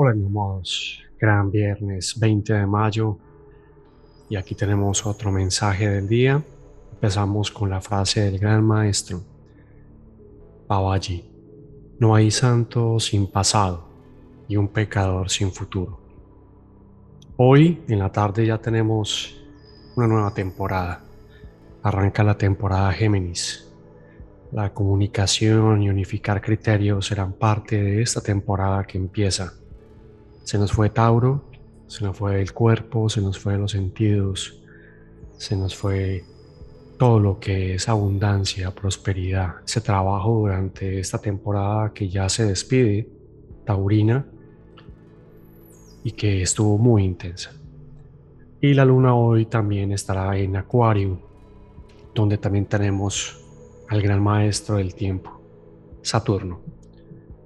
Hola amados, gran viernes 20 de mayo y aquí tenemos otro mensaje del día. Empezamos con la frase del gran maestro Babaji. No hay santo sin pasado y un pecador sin futuro. Hoy en la tarde ya tenemos una nueva temporada. Arranca la temporada Géminis. La comunicación y unificar criterios serán parte de esta temporada que empieza se nos fue Tauro, se nos fue el cuerpo, se nos fue los sentidos, se nos fue todo lo que es abundancia, prosperidad, ese trabajo durante esta temporada que ya se despide, taurina, y que estuvo muy intensa. Y la luna hoy también estará en Acuario, donde también tenemos al gran maestro del tiempo, Saturno.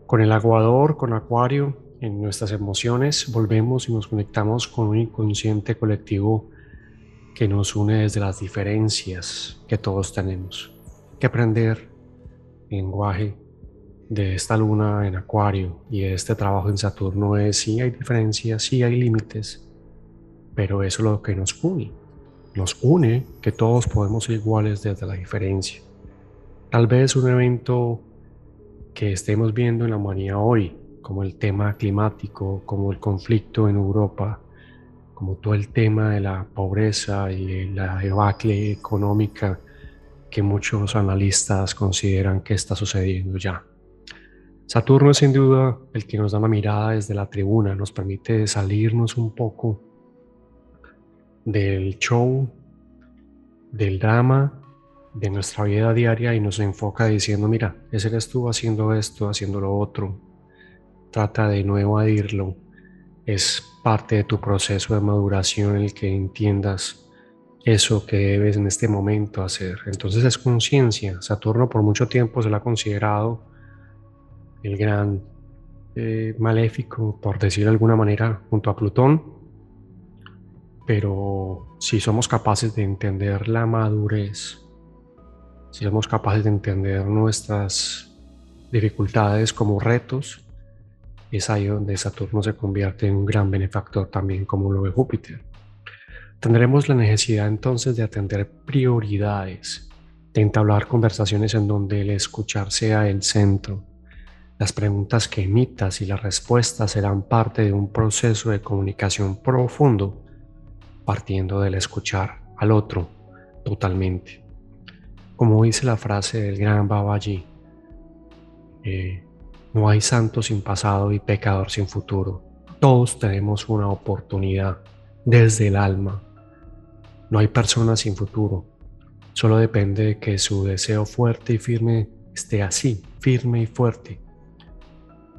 Con el aguador, con Acuario, en nuestras emociones, volvemos y nos conectamos con un inconsciente colectivo que nos une desde las diferencias que todos tenemos. que aprender lenguaje de esta luna en Acuario y de este trabajo en Saturno es si hay diferencias, sí hay límites, pero eso es lo que nos une. Nos une que todos podemos ser iguales desde la diferencia. Tal vez un evento que estemos viendo en la humanidad hoy como el tema climático, como el conflicto en Europa, como todo el tema de la pobreza y la debacle económica que muchos analistas consideran que está sucediendo ya. Saturno es sin duda el que nos da una mirada desde la tribuna, nos permite salirnos un poco del show, del drama, de nuestra vida diaria y nos enfoca diciendo, mira, ese eres tú haciendo esto, haciendo lo otro, trata de no evadirlo. Es parte de tu proceso de maduración el que entiendas eso que debes en este momento hacer. Entonces es conciencia. Saturno por mucho tiempo se lo ha considerado el gran eh, maléfico, por decir de alguna manera, junto a Plutón. Pero si somos capaces de entender la madurez, si somos capaces de entender nuestras dificultades como retos, es ahí donde Saturno se convierte en un gran benefactor también como lo ve Júpiter. Tendremos la necesidad entonces de atender prioridades, de entablar conversaciones en donde el escuchar sea el centro. Las preguntas que emitas y las respuestas serán parte de un proceso de comunicación profundo, partiendo del escuchar al otro totalmente. Como dice la frase del gran Babaji, eh, no hay santo sin pasado y pecador sin futuro. Todos tenemos una oportunidad desde el alma. No hay persona sin futuro. Solo depende de que su deseo fuerte y firme esté así, firme y fuerte,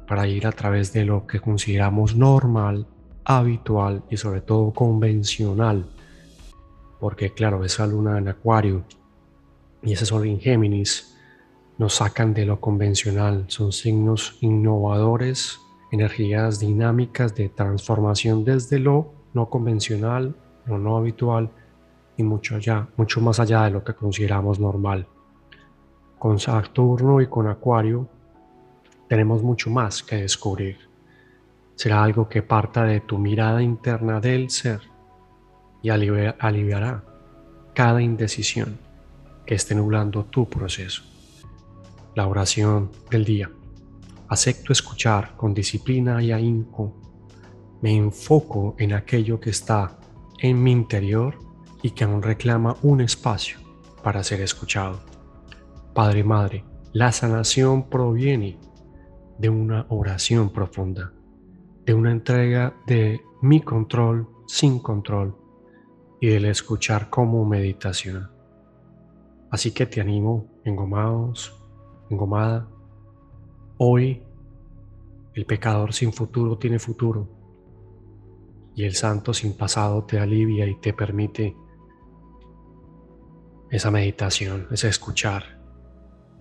para ir a través de lo que consideramos normal, habitual y sobre todo convencional. Porque claro, esa luna en Acuario y ese sol en Géminis nos sacan de lo convencional, son signos innovadores, energías dinámicas de transformación desde lo no convencional, lo no habitual y mucho allá, mucho más allá de lo que consideramos normal. Con Saturno y con Acuario tenemos mucho más que descubrir. Será algo que parta de tu mirada interna del ser y aliviará cada indecisión que esté nublando tu proceso la oración del día. Acepto escuchar con disciplina y ahínco. Me enfoco en aquello que está en mi interior y que aún reclama un espacio para ser escuchado. Padre, Madre, la sanación proviene de una oración profunda, de una entrega de mi control sin control y del escuchar como meditación. Así que te animo, engomados, engomada. Hoy el pecador sin futuro tiene futuro y el santo sin pasado te alivia y te permite esa meditación, ese escuchar,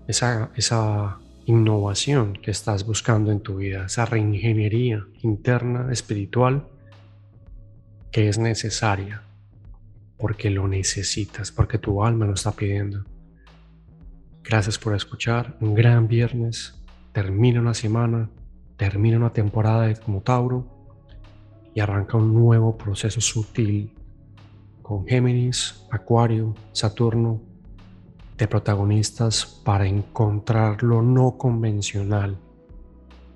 esa, esa innovación que estás buscando en tu vida, esa reingeniería interna, espiritual, que es necesaria porque lo necesitas, porque tu alma lo está pidiendo. Gracias por escuchar. Un gran viernes. Termina una semana. Te termina una temporada de como Tauro y arranca un nuevo proceso sutil con Géminis, Acuario, Saturno, de protagonistas para encontrar lo no convencional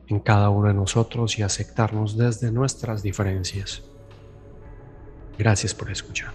en cada uno de nosotros y aceptarnos desde nuestras diferencias. Gracias por escuchar.